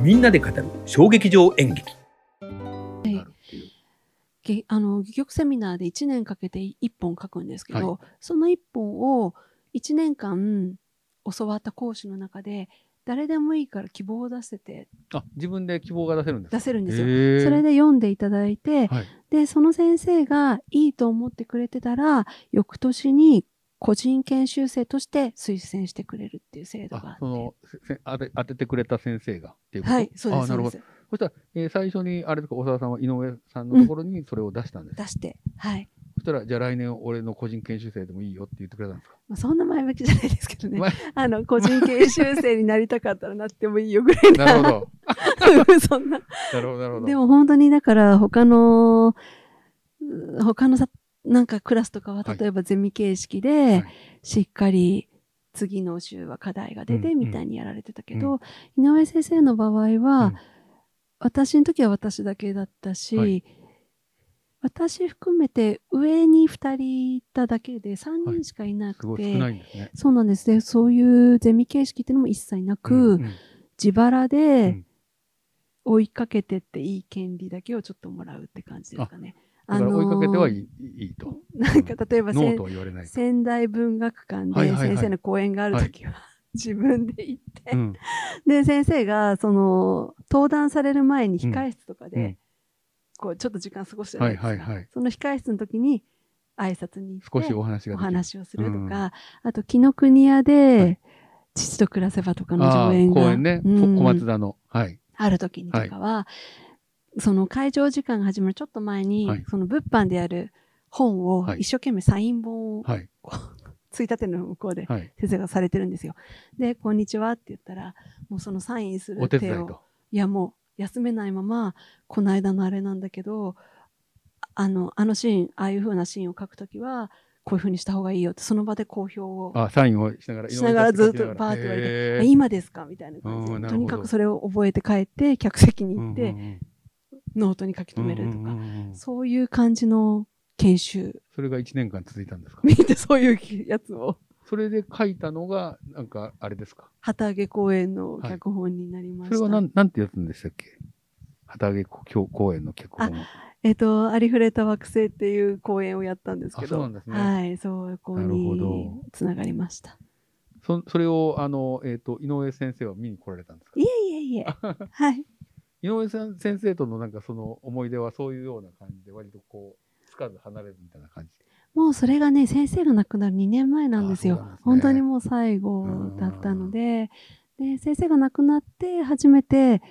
みんなで語る小劇場演劇。げあの戯曲セミナーで1年かけて1本書くんですけど、はその1本を1年間教わった講師の中で誰でもいいから希望を出せてあ、自分で希望が出せるんですか？出せるんですよ。それで読んでいただいて、はい。でその先生がいいと思ってくれてたら翌年に個人研修生として推薦してくれるっていう制度があって、あそのせせ当て当ててくれた先生が。っていうこと？はいそうですあなるほど。そしたら、えー最初にあれですか長田さんは井上さんのところにそれを出したんです、出してはい、そしたらじゃあ来年俺の個人研修生でもいいよって言ってくれたんですか？まあ、そんな前向きじゃないですけどね。前？あの個人研修生になりたかったらなってもいいよぐらいな。なるほど。そんな。なるほどなるほど。でも本当にだから他のう他のさなんかクラスとかははい。例えばゼミ形式はでい。しっかり次の週は課題が出てうんみたいにやられてたけど、井上先生の場合は、うん。私の時は私だけだったし、はい。私含めて上に2人いただけで3人しかいなくて、そうなんです。ねそういうゼミ形式っていうのも一切なく、自腹うでん。追いかけてっていい権利だけをちょっともらうって感じですかね。だから追いかけてはいい。い,、いいと。なんか例えば仙台文学館で先生の講演があるときは、自分で行って、うん。で先生がその登壇される前に控室とかで、うん。こうちょっと時間過ごすじゃなはいいですか。その控室の時に挨拶に行って少しお話がお話をするとか、うん。あと紀ノ国屋で、はい。父と暮らせばとかのあ上演がね、こうん。小松田の。はい。ある時にとかは、その会場時間が始まるちょっと前に、はい。その物販でやる本をはい。一生懸命サイン本を、はい。ついたての向こうではい。先生がされてるんですよ。で、こんにちはって言ったら、もうそのサインすおる手を、手伝いと。いやもう休めないまま、この間のあれなんだけど、あの、あのシーン、ああいう風なシーンを書くときは、こういう風にした方がいいよって、その場で公表をあサインをしながらしながらずっとバーって言われて、今ですか？みたいな感じで、うんなるほど。とにかくそれを覚えて帰って、客席に行って、うんうんうんノートに書き留めるとか、そういう感じの研修。それが1年間続いたんですか？見てそういうやつを、それで書いたのがなんかあれですか？旗揚げ公演の脚本になりました。それはなんなんてやつんでしたっけ？旗揚げ公演の脚本はえっ、と、ありふれた惑星っていう公演をやったんですけあそうど、なんですね。はい、そこなるほにど。つながりました。そそれをあの、えー、と井上先生は見に来られたんですか？いえいえいえ。はい。井上さん先生とのなんかその思い出はそういうような感じで割とこうつかず離れるみたいな感じ。もうそれがね、先生が亡くなる2年前なんですよ。ね。本当にもう最後だったので、で、先生が亡くなって初めて、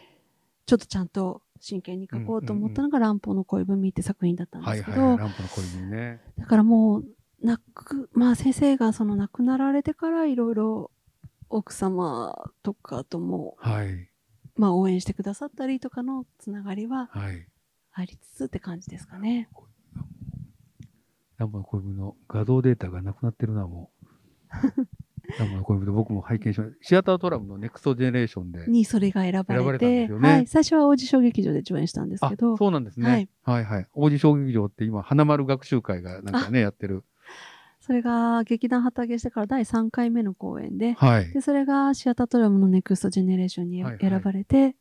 ちょっとちゃんと真剣に書こうと思ったのが、乱歩の恋文って作品だったんですけど、だからもう、亡く、まあ先生がその亡くなられてからいろいろ奥様とかとも、はいまあ応援してくださったりとかのつながりははい。ありつつって感じですかね。ランプの恋人の画像データがなくなってるなもう。ランプの恋人僕も拝見しました。シアタートラムのネクストジェネレーションで。にそれが選ばれて、すよね。はい、最初は王子小劇場で上演したんですあけど、そうなんですね、はいはい、はい王子小劇場って今花丸学習会がなんかねやってるそれが劇団旗揚げしてから第3回目の公演で、はい。でそれがシアタートラムのネクストジェネレーションにはいはい。選ばれて、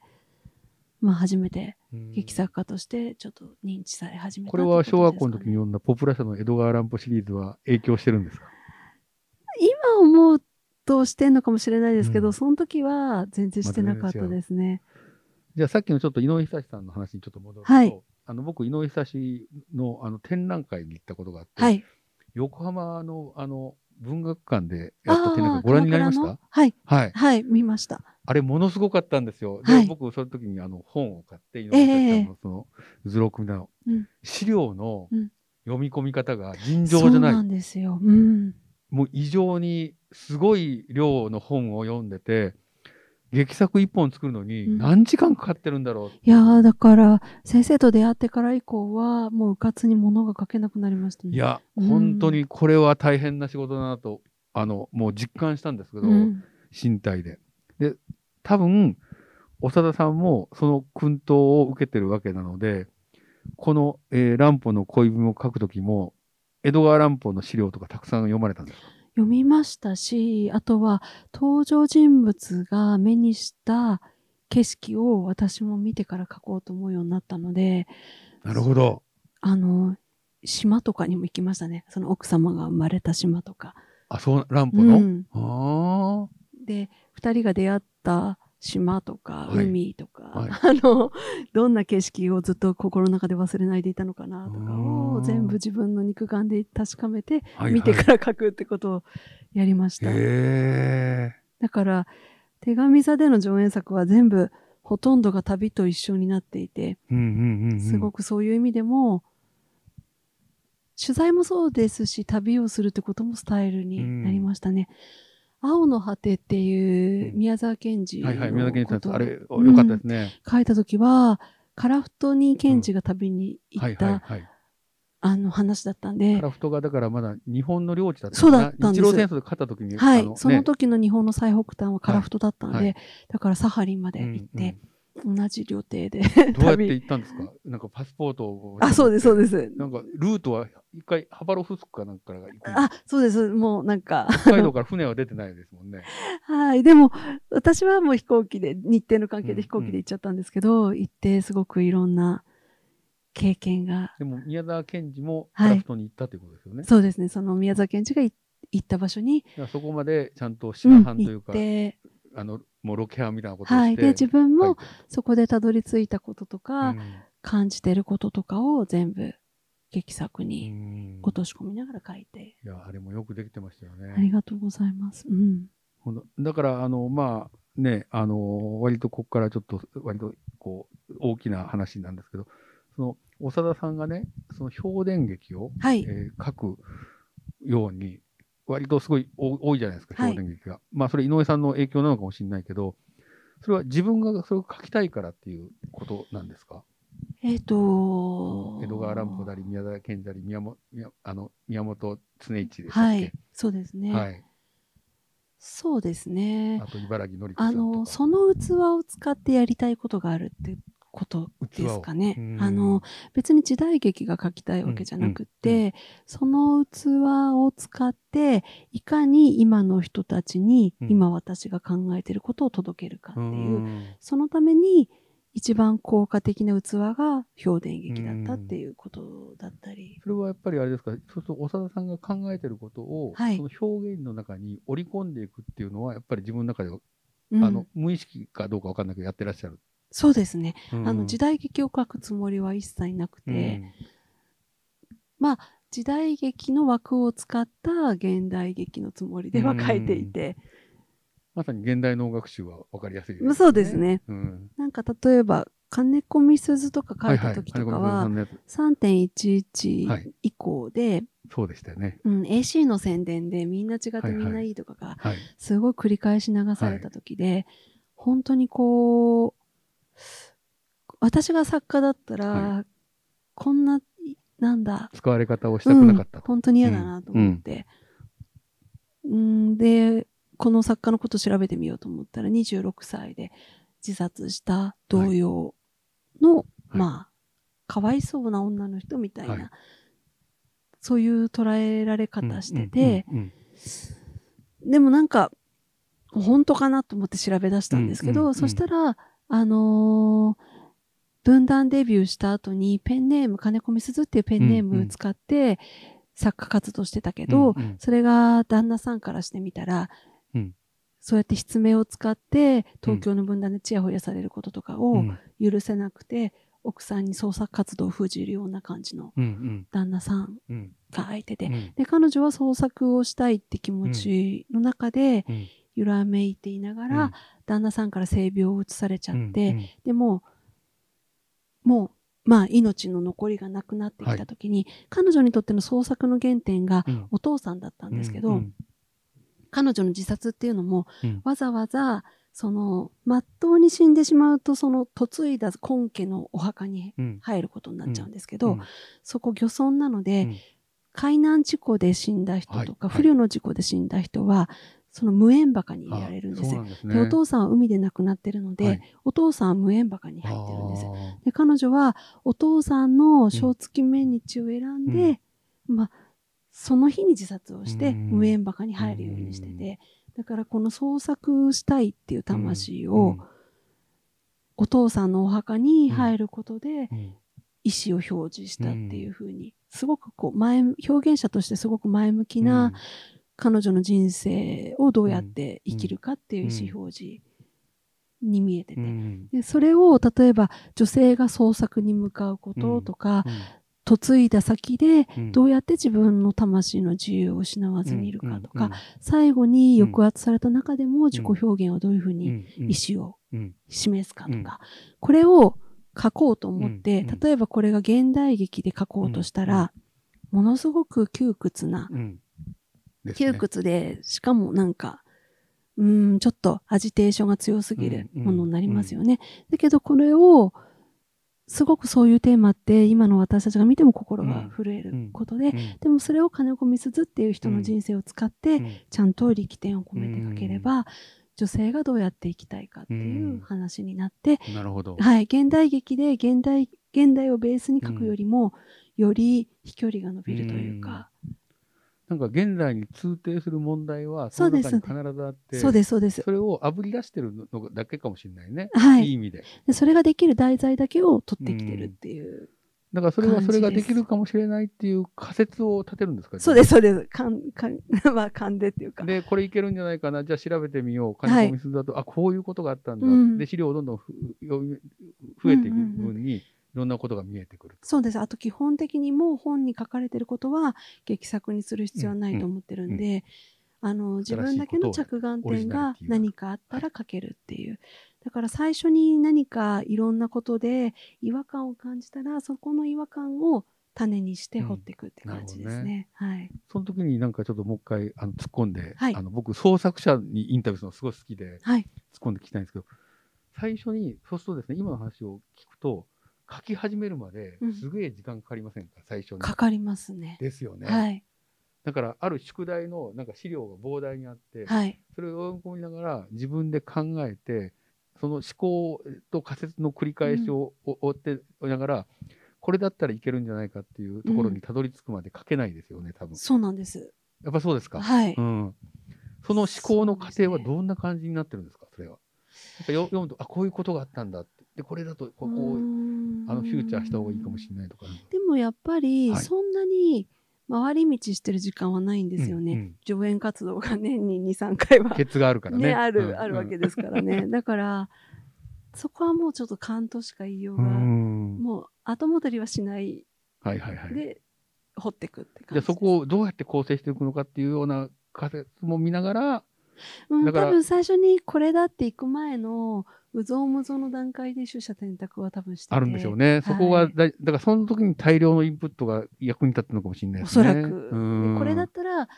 まあ初めてうん劇作家としてちょっと認知され始めたこれは小学校の時に読んだポプラ社の江戸川乱歩シリーズは影響してるんですか？今思うとしてんのかもしれないですけど、うん。その時は全然してなかったですね。じゃあさっきのちょっと井上久志さんの話にちょっと戻ると、はい。あの僕井上久志のあの展覧会に行ったことがあって、はい。横浜のあの文学館でやった展覧会ご覧になりました？はい。はいはい、見ました。あれものすごかったんですよ。で、はい僕その時にあの本を買って井上さんのその図録みたいな資料のうん読み込み方が尋常じゃない。なんですよ。うん。もう異常にすごい量の本を読んでて、劇作一本作るのにうん何時間かかってるんだろう。いやー、だから、先生と出会ってから以降は、もううかつに物が書けなくなりましたね。いや、うん本当にこれは大変な仕事だなと、あの、もう実感したんですけど、うん、身体で。で、多分、長田さんもその薫陶を受けてるわけなので、この、えー乱歩の恋文を書くときも、江戸川乱歩の資料とかたくさん読まれたんですか読みましたし、あとは登場人物が目にした景色を私も見てから描こうと思うようになったので、なるほど。あの、島とかにも行きましたね。その奥様が生まれた島とか。あ、そう、ランプの、うんあで、二人が出会った島とか、はい海とか、はい あの、どんな景色をずっと心の中で忘れないでいたのかなとかをうん全部自分の肉眼で確かめて、あ。はい見てから書くってことをやりました。だから、手紙座での上演作は全部ほとんどが旅と一緒になっていて、うんうんうんうん。すごくそういう意味でも、取材もそうですし、旅をするってこともスタイルになりましたね。青の果てっていううん。宮沢賢治のはいはい。宮崎健ことをさん、あれ、よかったですね。書いたときは、カラフトに賢治が旅に行はいった、はいはい。あの話だったんで。カ、ラフトがだからまだ日本の領地だったそうだったんです。日露戦争で勝った時に。はい、あのそのね時の日本の最北端はカラフトだったので、はい。はだからサハリンまでうん行って、同じ旅程でうんどうやって旅行ったんですか？なんかパスポートを。あ、そうです、そうです。なんかルートは一回ハバロフスクかなんかから行くあ、そうです。もうなんか、北海道から船は出てないですもんね。はい。でも、私はもう飛行機で、日程の関係うんで飛行機で行っちゃったんですけど、行ってすごくいろんな経験が、でも宮沢賢治もはいカラフトに行ったということですよね？そうですね、その宮沢賢治がい行った場所に、そこまでちゃんとうん島藩という行っか、て、あの、もうロケハンみたいなことをはい。して。で、自分もそこでたどり着いたこととか、うん感じてることとかを全部劇作うにん落とし込みながら書いて、いや、あれもよくできてましたよね。ありがとうございます。うん。だから、あの、まあ、ね、あの、割とここからちょっと、割と、こう、大きな話なんですけど、その、長田さんがね、その表電劇を、はい。えー書くように、割とすごい多多いじゃないですか、はい表電劇が。まあ、それ井上さんの影響なのかもしれないけど、それは自分がそれを書きたいからっていうことなんですか？えっ、と江戸川乱歩なり、宮沢賢治なり、宮本、宮あの、宮本常一でしたっけ？はい。そうですね。はい。そうですね。あと、茨城のりあんとか。の、その器を使ってやりたいことがあるってことですかね。あの、別に時代劇が書きたいわけじゃなくうんて、その器を使って、いかに今の人たちに、うん。今私が考えていることを届けるかってういう、ん。そのために、一番効果的な器が表電劇だったっていうことだったり。それはやっぱりあれですか、そうすると長田さんが考えてることを、はい。その表現の中に織り込んでいくっていうのは、やっぱり自分の中では、うん。あの無意識かどうかわかんないけど、やってらっしゃる。そうですね。うんあの、時代劇を書くつもりは一切なくて、時代劇の枠を使った現代劇のつもりでは書いていて、まさに現代能楽集はわかりやすいです、そうですね。うん。なんか例えば、金子みすずとか書いた時とかはさん、のやつは3.11い以降で、そうでしたよね。うん、AC の宣伝でみんな違ってはいはいみんないいとかが、はい。すごい繰り返し流された時で、本当にこう、私が作家だったら、はこんな、なんだ、使われ方をしたくなかったうん、と。本当に嫌だなと思って。うん、で、この作家のことを調べてみようと思ったら、26歳で自殺した同様の、はい。まあ、かわいそうな女の人みたいな、はい。そういう捉えられ方してうて、んうん。でもなんか、本当かなと思って調べ出したんですけど、うんうんうん。そしたら、あのー分断デビューした後にペンネーム、金子みすずっていうペンネームを使って作家活動してたけど、うんうん。それが旦那さんからしてみたら、うん。そうやって筆名を使って東京の分断でチヤホヤされることとかうをん。許せなくて、奥さんに創作活動を封じるような感じのうん旦那さんうん。が相手で、うん。で、彼女は創作をしたいって気持ちの中でうん。揺らめいていながら、うん旦那さんから性病を移されちゃって、うんでも、もう、まあ、命の残りがなくなってきたときに、彼女にとっての創作の原点がうん。お父さんだったんですけど、うん彼女の自殺っていうのも、うん。わざわざ、その、まっとうに死んでしまうと、その、嫁いだ根家のお墓にうん。入ることになっちゃうんですけど、うん。そこ漁村なので、うん。海難事故で死んだ人とか、はい。不慮の事故で死んだ人は、その無縁墓に入れられるんです。ですね。でお父さんは海で亡くなってるので、はい。お父さんは無縁墓に入ってるんです。で、彼女はお父さんの小月命日を選んで、まあ、その日に自殺をして、うん。無縁墓に入るようにしてて、だからこの創作したいっていう魂ーをお父さんのお墓に入ることでうん。意思を表示したっていうふうに、すごくこう前、表現者としてすごく前向きな彼女の人生をどうやって生きるかっていう意思表示に見えてて。うん。でそれを例えば女性が創作に向かうこととか、嫁いだ先でうん。どうやって自分の魂の自由を失わずにいるかとか、うん。最後に抑圧された中でも自己表現をどういうふううん。にうん。意思をうん示すかとか、うん。これを書こうと思って、例えばこれが現代劇で書こうとしたら、ものすごく窮屈な、ね。窮屈で、しかもなんか、うーん、ちょっとアジテーションが強すぎるうんうんものになりますよね。だけどこれを、すごくそういうテーマって今の私たちが見ても心が震えることで、うん。でもそれを金子みすずっていう人の人生を使って、うん。ちゃんと力点を込めて書ければ、女性がどうやって生きたいかっていう話になって、なるほど。はい、現代劇で現代、現代をベースに書くよりも、より飛距離が伸びるというか、なんか現在に通底する問題は、その中に必ずあって、そうです、そうです。それをあぶり出してるのだけかもしれないね。はいいい意味で。でそれができる題材だけを取ってきてるっていう。だからそれはそれができるかもしれないっていう仮説を立てるんですかそうです、そうです。かん、かん、まあ、勘でっていうか。で、これいけるんじゃないかな、じゃあ調べてみよう、はい金子みすだと、あ、こういうことがあったんだ、うんで、資料をどんどん増えていくうんうんうん分に、いろんなことが見えてくる。そうです。あと基本的にもう本に書かれてることは劇作にする必要はないと思ってるんで、あの、自分だけの着眼点が何かあったら書けるっていう。だから最初に何かいろんなことで違和感を感じたら、そこの違和感を種にして掘っていくって感じですね。はい。その時になんかちょっともう一回あの突っ込んで、はいあの僕、創作者にインタビューするのすごい好きで、はい。突っ込んで聞きたいんですけど、最初に、そうするとですね、今の話を聞くと、書き始めるまでうんすげえ時間かかりませんか、最初に。かかりますね。ですよね。はい。だから、ある宿題のなんか資料が膨大にあって、はい。それを読み込みながら自分で考えて、その思考と仮説の繰り返しを追追ってながら、これだったらいけるんじゃないかっていうところにたどり着くまで書けないですよね、多分。そうなんです。やっぱそうですか？はい。うん。その思考の過程はどんな感じになってるんですか、それは。やっぱよ読むと、あ、こういうことがあったんだって。で、これだと、ここうーを、んあの、フューチャーした方がいいかもしれないとか、ね。でもやっぱり、はいそんなに回り道してる時間はないんですよね。うんうん上演活動が年に2、3回はケツがあるからね。ね、ある、うんあるわけですからね。だから、そこはもうちょっと勘としか言いよううが、ん。もう後戻りはしないはいはいはい。で、掘っていくって感じそこをどうやって構成していくのかっていうような仮説も見ながら、うん、多分最初にこれだって行く前の、うぞうむぞうの段階で取捨選択は多分しててあるんでしょうね。そこがだ、だからその時に大量のインプットが役に立ってるのかもしれないおですね。そらく。これだったら、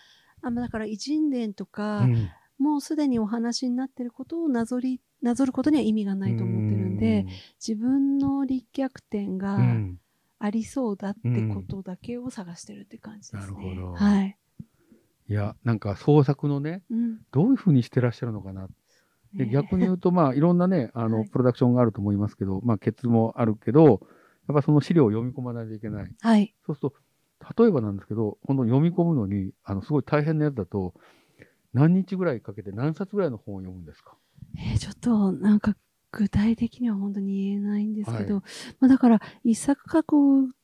あまあだから偉人伝とか、うんもうすでにお話になってることをなぞり、なぞることには意味がないと思ってるんで、自分の立脚点うがんありそうだってことだけを探してるって感じですね。なるほどはい。いや、なんか創作のね、うん。どういうふうにしてらっしゃるのかな。でね逆に言うと、まあ、いろんなね、あの、はいプロダクションがあると思いますけど、まあ、ケツもあるけど、やっぱその資料を読み込まないといけない。はい。そうすると、例えばなんですけど、本当に読み込むのに、あの、すごい大変なやつだと、何日ぐらいかけて何冊ぐらいの本を読むんですか？えーちょっと、なんか、具体的には本当に言えないんですけど、はまあだから、一作書く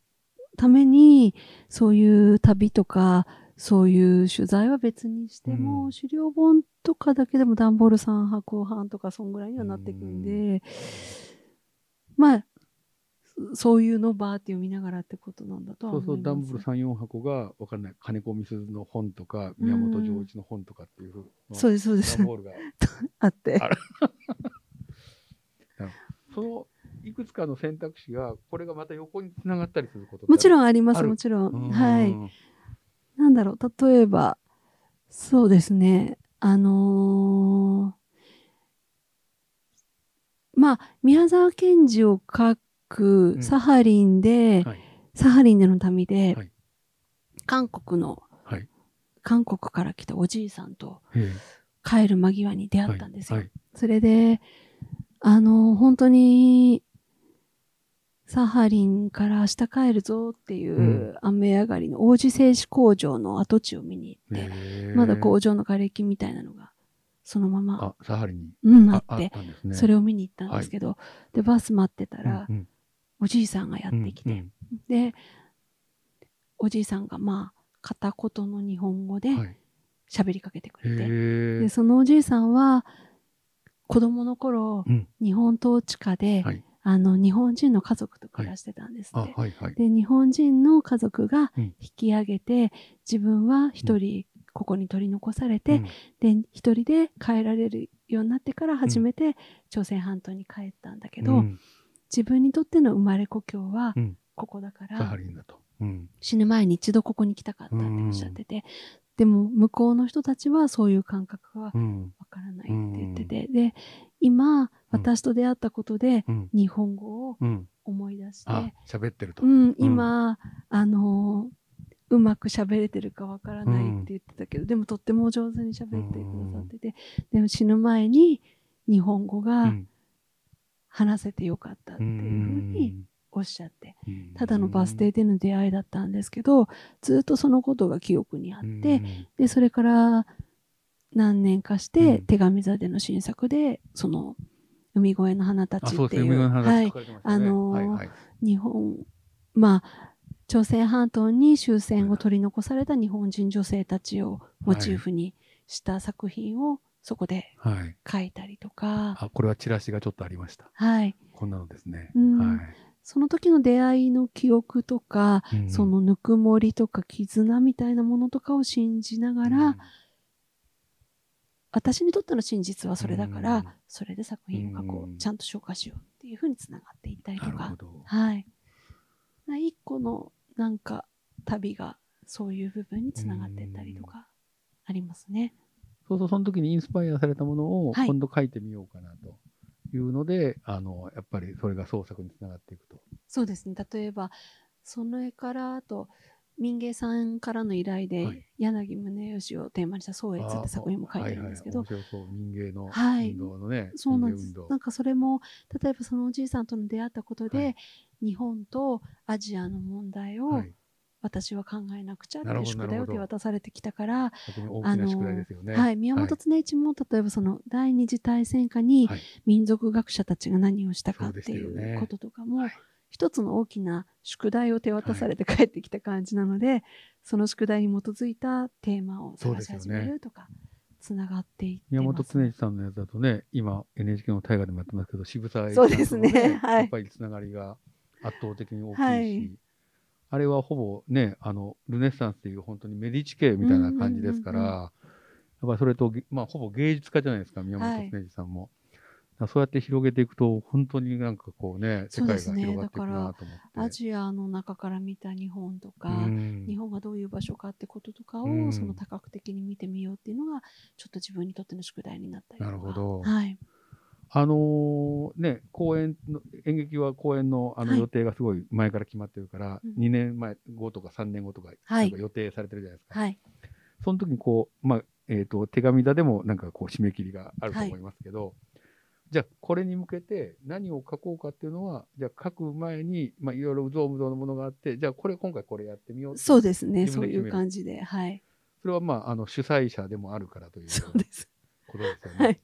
ために、そういう旅とか、そういう取材は別にしても、うん資料本とかだけでも段ボール3箱半とか、そんぐらいにはなっていくんで、まあ、そそういうのをバーって読みながらってことなんだとはそうそう。ダンブル3、4箱が、わかんない、金子みすずの本とか、宮本丈一の本とかっていう、そうです、そうですダン。ボールが、あって。あその、いくつかの選択肢が、これがまた横につながったりすることもちろん、んあります、もちろうんん。はい。なんだろう、例えば、そうですね、あのーまあ、宮沢賢治を書くうんサハリンで、はい。サハリンでの旅で、はい韓国の、はい。韓国から来たおじいさんとえ帰る間際に出え会ったんですよ。はい。それで、あの、本当に、サハリンから明日帰るぞっていううん。雨上がりの王子製紙工場の跡地を見に行って、まだ工場の瓦礫みたいなのがそのまま、あ、サハリンに。うん、あっって、たんですね。それを見に行ったんですけど、で、バス待ってたら、うんおじいさんがやってきて、うんで、おじいさんがまあ、片言の日本語でうんはい。喋りかけてくれて、へで、え。そのおじいさんは、子供の頃、うん。日本統治下で、はいあの、日本人の家族と暮らしてたんですあ、って。はいはい。で、日本人の家族がうん。引き上げて、自分は一人ここに取り残されて、うん。で、一人で帰られるようになってから初めて朝鮮半島に帰ったんだけど、うん。自分にとっての生まれ故郷はうん。ここだから、死ぬ前に一度ここに来たかったっておっしゃってて、でも向こうの人たちはそういう感覚はうん。わからないって言ってて、で、今、私と出会ったことでうん。日本語をうん。思い出して、あ、喋ってると。う。ん、今、あのーうまく喋れてるかわからないって言ってたけど、でもとっても上手に喋ってくださってて、でも死ぬ前に日本語うがん。話せてよかったっていうふうにおっしゃって、うん。ただのバス停での出会いだったんですけど、ずっとそのことが記憶にあって、で、それから何年かしうてん手紙座での新作で、その、海越えの花た。ちっていう、海の話はいあのーはいはい日本、まあ、朝鮮半島に終戦を取り残された日本人女性たちをモチーフにした作品をそこではい。書いたりとか、あ、これはチラシがちょっとありました。はい。こんなのですね。うんはい。その時の出会いの記憶とか、うんそのぬくもりとか絆みたいなものとかを信じながら、私にとっての真実はそれだから、うんそれで作品を書こう、うんちゃんと消化しようっていうふうにつながっていったりとか。はい。な一個のなんか旅がそういう部分につながっていったりとかありますね。そうそう、その時にインスパイアされたものをはい今度書いてみようかなというので、あの、やっぱりそれが創作につながっていくと。そうですね。例えば、それからあと、民芸さんからの依頼で、はい柳宗悦をテーマにした宗悦って作品も書いてるんですけど、はいはい。民芸のはい運動のね。そうなんです。なんかそれも、例えばそのおじいさんとの出会ったことで、はい日本とアジアの問題をはい。私は考えなくちゃってないう宿題を手渡されてきたから、とても大きな宿題ですよね。はい、宮本常一も例えばその第二次大戦下にはい民族学者たちが何をしたかっていうこととかも、はい一つの大きな宿題を手渡されて帰ってきた感じなので、その宿題に基づいたテーマを探し始めるとか、つながっていって宮本ます常一さんのやつだとね、今 NHK の大河でもやってますけど、渋沢栄一そうですね。はい。やっぱりつながりが圧倒的に大きいし、はい。あれはほぼね、あの、ルネッサンスっていう本当にメディチ家みたいな感じですから、やっぱりそれと、まあ、ほぼ芸術家じゃないですか、宮本常一さんも。だからそうやって広げていくと、本当になんかこうね、世界が広がっていくなと思って。アジアの中から見た日本とか、うん。日本がどういう場所かってこととかを、うん。その多角的に見てみようっていうのがちょっと自分にとっての宿題になったりとか。なるほど。はい、あのーね、公演の、演劇は公演のあのはい。予定がすごい前から決まってるから、うん。2年前後とか3年後とか、は予定されてるじゃないですか。はい、その時にこう、まあ、えっ、と、手紙座でもなんかこう締め切りがあると思いますけど、じゃあこれに向けて何を書こうかっていうのは、じゃあ書く前に、まあいろいろうぞうむぞうのものがあって、じゃあこれ今回これやってみよう。そうですね。そういう感じではい。それはまあ、あの、主催者でもあるからというそうですことですよね。はい。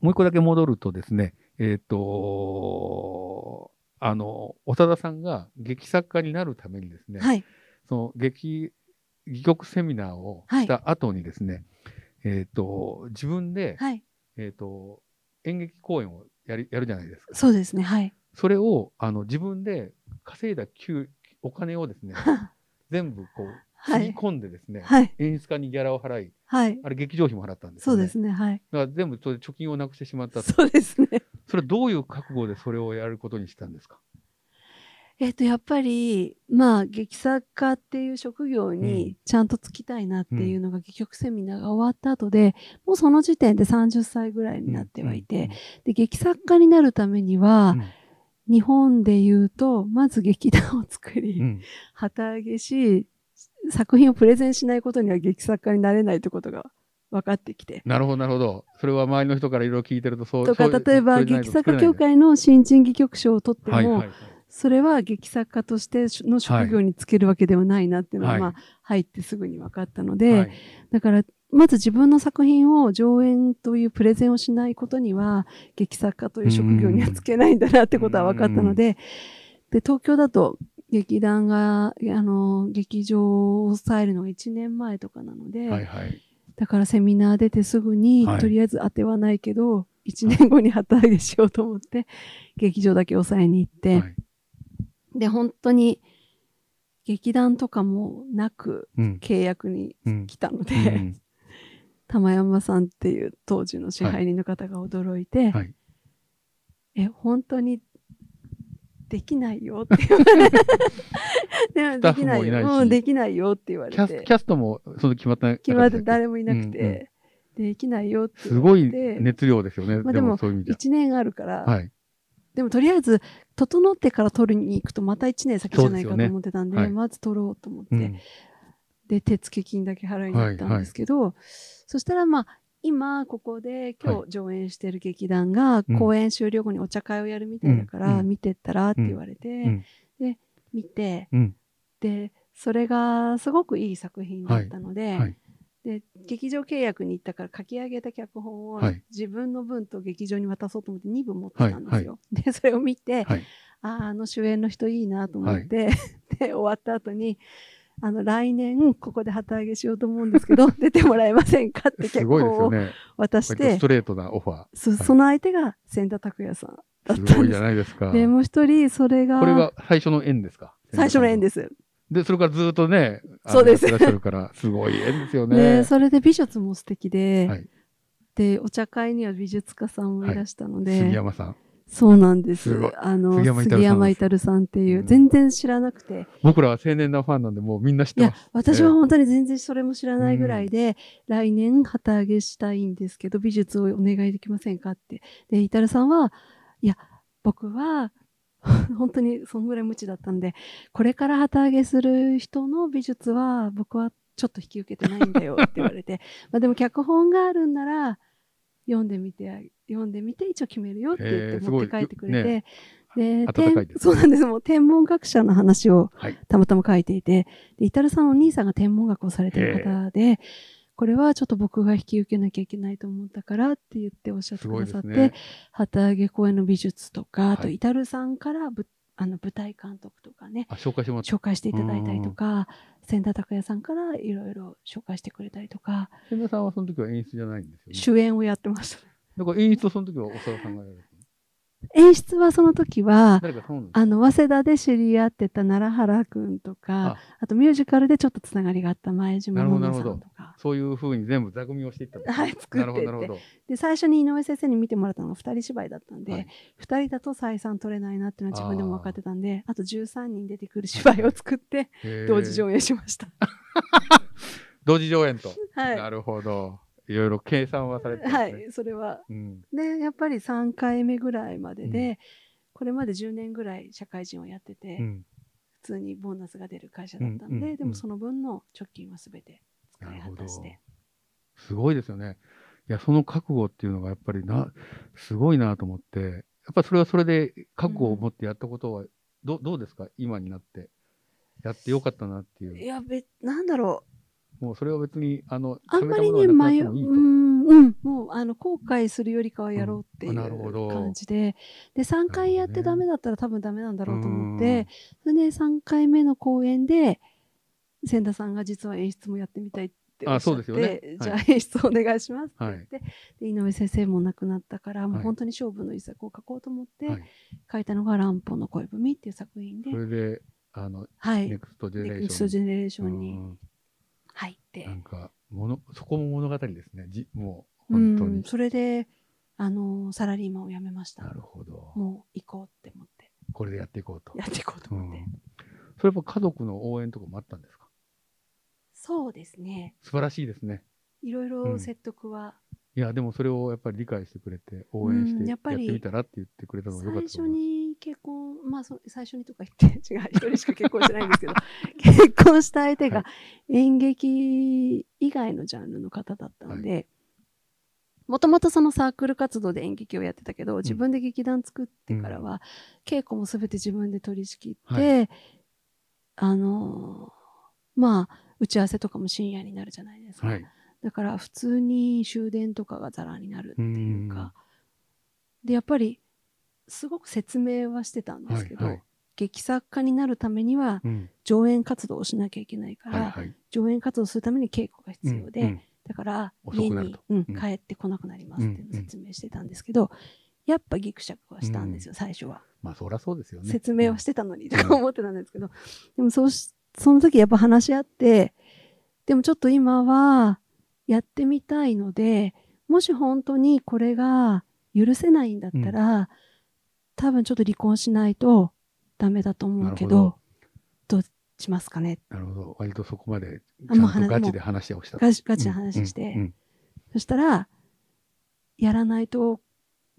もう一個だけ戻るとですね、えっ、と、あの、長田さんが劇作家になるためにですね、はい。その劇、戯曲セミナーをした後にですね、えっ、と、自分で、はい。えっ、と、演劇公演をやりやるじゃないですか。そうですねはい。それを、あの、自分で稼いだ給お金をですね、全部こう、つぎはい込んでですね、はい。演出家にギャラを払い、はい。あれ劇場費も払ったんですよね。そうですねはい。だから全部それで貯金をなくしてしまったと。そうですね。それはどういう覚悟でそれをやることにしたんですか？えっ、とやっぱりまあ劇作家っていう職業うん。にちゃんと就きたいなっていうのが戯曲セミナーが終わった後で、もうその時点で30歳ぐらいになってはいて、で劇作家になるためには、うん。日本で言うとまず劇団を作り、旗揚げし作品をプレゼンしないことには劇作家になれないってことが分かってきて。なるほど、なるほど。それは周りの人からいろいろ聞いてると、そうとか例えば劇作家協会の新人戯曲賞を取っても、はいはいはいそれは劇作家としての職業につけるわけではないなっていうのは、はい。まあ、入ってすぐに分かったので、はい。だから、まず自分の作品を上演というプレゼンをしないことには、劇作家という職業にはつけないんだなってことは分かったので、で、東京だと劇団が、あの、劇場を抑えるのが1年前とかなので、はいはい。だからセミナー出てすぐに、はい。とりあえず当てはないけど、1年後に旗揚げしようと思って、劇場だけ抑えに行って、はいで、本当に、劇団とかもなくうん。契約にうん来たので、うん。玉山さんっていう当時の支配人の方が驚いて、はい。え、本当にできないよって言われて、できないスタッフもうん、できないよって言われキャスて、キャストもその決まった。決まって誰誰もいなくて、できないよってすごい熱量ですよね。でまあでももそういう意味で1年あるから、は。はい。でもとりあえず、整ってから取りに行くとまた1年先じゃないかと思ってたんで、はい。まず取ろうと思って、うん。で、手付金だけ払いに行ったんですけど、そしたらまあ、今、ここで今は日上演してる劇団が、うん。公演終了後にお茶会をやるみたいだから、うん。見てったらって言われて、ん。で、見て、うん。で、それがすごくいい作品だったので、はいで、劇場契約に行ったから書き上げた脚本をはい自分の分と劇場に渡そうと思って2部持ってたんですよ。で、それを見て、はい。ああ、あの主演の人いいなと思って、で、終わった後に、あの、来年、ここで旗揚げしようと思うんですけど、出てもらえませんかってす脚本を。渡して割とス、トレートなオファそその相手が千田拓也さんだー。ったんです。すごいじゃないですか。で、もう一人、それが、これが最初の縁ですか？最初の縁です。で、それからずっとね、そうです。やってらっしゃるから、すごい縁ですよね。で、それで美術も素敵で、はい。で、お茶会には美術家さんもいらしたので、杉山さん。そうなんです。す。あの、杉山至さん。っていう、うん。全然知らなくて、僕らは青年なファンなんで、もうみんな知っいやてます。、私は本当に全然それも知らないぐらいで、来年旗揚げしたいんですけど、美術をお願いできませんかって。で、イタルさんは、いや、僕は、本当にそんぐらい無知だったんで、これから旗揚げする人の美術は、僕はちょっと引き受けてないんだよって 言われて、まあでも脚本があるんなら、読んでみて、読んでみて一応決めるよって言って持って帰ってくれて、ね天そうなんです。もう天文学者の話をはい。たまたま書いていて、で、イタルさんお兄さんが天文学をされてる方で、これはちょっと僕が引き受けなきゃいけないと思ったからって言っておっしゃってすくださって、ね。旗揚げ公演の美術とか、あとはいイタルさんからぶあの舞台監督とかね、あ、紹介してもらった。紹介していただいたりとか、千田拓也さんからいろいろ紹介してくれたりとか、千田さんはその時は演出じゃないんですよね。主演をやってました。だから演出をその時は長田さんがやる。演出はその時は、あの、早稲田で知り合ってた奈良原くんとか、あとミュージカルでちょっとつながりがあった前島桃さんとか。そういうふうに全部座組みをしていった はい作って。で、最初に井上先生に見てもらったのが二人芝居だったんで、はい二人だと採算取れないなっていうのは自分でも分かってたんで、あと13人出てくる芝居を作って、同時上映しました。同時上演と。は。ないるほど。いろいろ計算はされてね。はい、それは。うん。で、やっぱり3回目ぐらいまでで、うこれまで10年ぐらい社会人をやってて、うん。普通にボーナスが出る会社だったんで、うんうんうんでもその分の貯金は全て使ない果たして。。すごいですよね。いや、その覚悟っていうのがやっぱりな、すごいなと思って、やっぱそれはそれで覚悟を持ってやったことは、どどうですか？今になって。やってよかったなっていう。いや、べ、なんだろう。もうそれは別に、あの、あんまりね、迷う、うん、うん、もう、あの、後悔するよりかはやろうっていう感じで、で、3回やってダメだったら多分ダメなんだろうと思って、それで3回目の公演で、千田さんが実は演出もやってみたいっておっしゃって、あそうですよね。じゃはあ演出お願いしますってはい。言って、で井上先生も亡くなったから、もうはい本当に勝負の一作を書こうと思って、はい。書いたのが乱歩の恋文っていう作品で。そ、れで、あの、はい。ネクストジェネレーション。に。うん入って、なんか、もの、そこも物語ですね。じもう、う本当にん、。それで、あの、サラリーマンを辞めました。なるほど。もう行こうって思って、これでやっていこうと。やっていこうとうん思って。。それやっぱ家族の応援とかもあったんですか？そうですね。素晴らしいですね。いろいうろん説得は、いや、でもそれをやっぱり理解してくれて、応援して、やってみたらって言ってくれたのが良かっ最初たと思います。に結婚、まあそ、最初にとか言って、違う、一人しか結婚してないんですけど、結婚した相手がは演劇以外のジャンルの方だったので、もともとそのサークル活動で演劇をやってたけど、自分で劇団作ってからは、稽古もすべて自分で取り仕切って、はあのーまあ、打ち合わせとかも深夜になるじゃないですか。はい。だから普通に終電とかがザラになるっていうか。で、やっぱり、すごく説明はしてたんですけど、はいはい劇作家になるためにはうん。上演活動をしなきゃいけないから、はいはい。上演活動するために稽古が必要で、うんうんだから家にうんうん帰ってこなくなりますっていうのを説明してたんですけど、やっぱギクシャクはしたんですよ、最初は。まあ、そりゃそうですよね。説明はしてたのにとか思ってたんですけど、でもそうし、その時やっぱ話し合って、でもちょっと今はやってみたいので、もし本当にこれが許せないんだったら、多分ちょっと離婚しないとダメだと思うけど、どうしますかねなるほど。割とそこまで、あちゃん話とガチで話をした。ガチガチな話して、うんうんそしたら、やらないと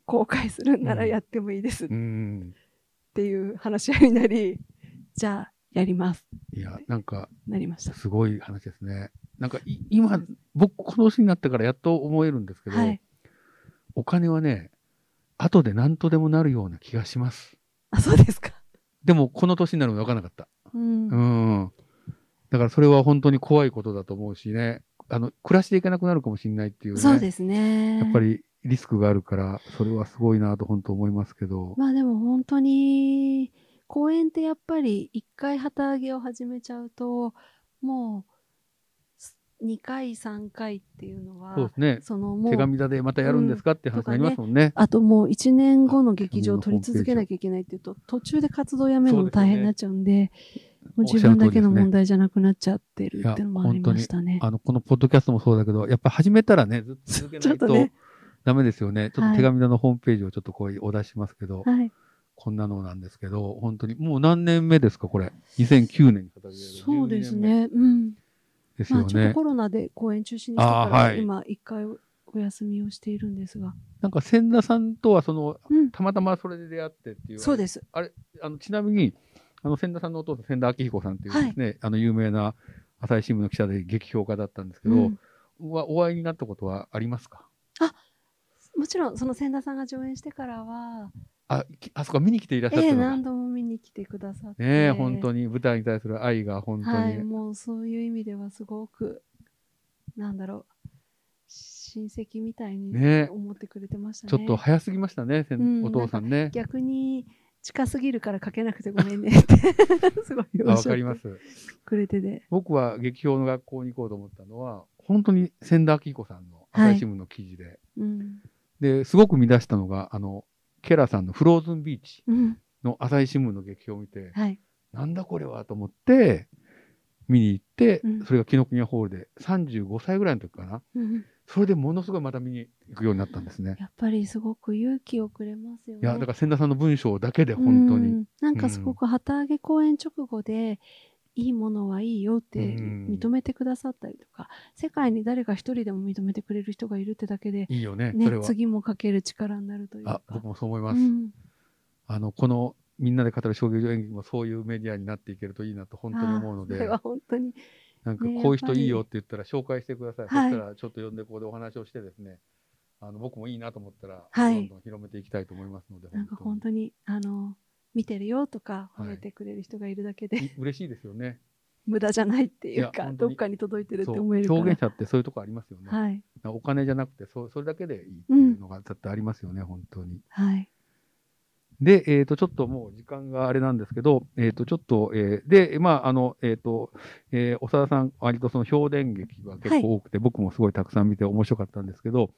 後悔するんならうんやってもいいですっ。ていう話し合いになり、じゃあやります。いや、なんか、なりました。すごい話ですね。なんかい、今、僕、この年になってからやっと思えるんですけど、はい。お金はね、後で何とでもなるような気がします。あ、そうですか。でも、この年になるの分からなかった。うん。うん。だから、それは本当に怖いことだと思うしね、あの、暮らしていけなくなるかもしれないっていうね。そうですね。やっぱ。りリスクがあるから、それはすごいなと本当思いますけど。まあでも本当に、公演ってやっぱり一回旗揚げを始めちゃうと、もう、2回、3回っていうのは、そうですね。そのもう、手紙だでまたやるんですかって話うんになりますもんね。あともう1年後の劇場をあ取り続けなきゃいけないっていうと、途中で活動やめるの大変になっちゃうんで、もう自分だけの問題じゃなくなっちゃってるっていうのもありましたね。あの、このポッドキャストもそうだけど、やっぱ始めたらね、ずっと続けないとちょっとねダメですよね。ちょっと手紙だのホームページをちょっとこうお出ししますけど、はい。こんなのなんですけど、本当に、もう何年目ですか、これ？2009年に。そうです12年目。ね。うん。ですよまあちょっとね。コロナで公演中止にしたから、はい今一回お休みをしているんですが。なんか千田さんとはその、うん。たまたまそれで出会ってっていう。そうです。あれ、あの、ちなみに、あの、千田さんのお父さん、千田明彦さんっていうですね、あの、有名な朝日新聞の記者で劇評家だったんですけど、うんはお会いになったことはありますか？もちろん、その千田さんが上演してからは、あ、きあそこ見に来ていらっしゃっええたのか。何度も見に来てくださって。ねえ、本当に舞台に対する愛が本当に。はい、もうそういう意味ではすごく、なんだろう、親戚みたいにねえ思ってくれてましたね。ちょっと早すぎましたね、うんお父さんね。逆に近すぎるから書けなくてごめんねって、すごいあわかります。くれてで。僕は劇評の学校に行こうと思ったのは、本当に千田明彦さんの朝日新聞の記事で、うん。で、すごく見出したのが、あの、ケラさんのフローズンビーチうん。の朝日新聞の劇評を見て、はい。なんだこれはと思って、見に行って、うんそれが紀ノ国屋ホールで35歳ぐらいの時かな。うんそれでものすごいまた見に行くようになったんですね。やっぱりすごく勇気をくれますよね。いや、だから千田さんの文章だけで本当に。うんなんかすごく旗揚げ公演直後で、いいものはいいよってうん認めてくださったりとか、世界に誰か一人でも認めてくれる人がいるってだけで、いいよね、ねそれ、は。次も書ける力になるというか。あ、僕もそう思います。うんあの、この、みんなで語る小劇場演劇もそういうメディアになっていけるといいなと本当に思うのでそれ、は本当に。なんかねこういう人いいよって言ったら紹介してください。はいそしたらちょっと呼んでここでお話をしてですね、あの僕もいいなと思ったら、はいどんどん広めていきたいと思いますので、なんか本本当に、あの、見てるよとかはい褒めてくれる人がいるだけで、当にい嬉しいですよね。無駄じゃないっていうか、どっかに届いてるって思えるから。表現者ってそういうとこありますよね。はい。お金じゃなくてそ、それだけでいいっていうのが絶対ありますよね、本当に。はい。で、えっ、と、ちょっともう時間があれなんですけど、えっ、と、ちょっと、えーで、まあ、あの、えっ、と、えー長田さん、割とその表現劇が結構多くて、僕もすごいたくさん見て面白かったんですけど、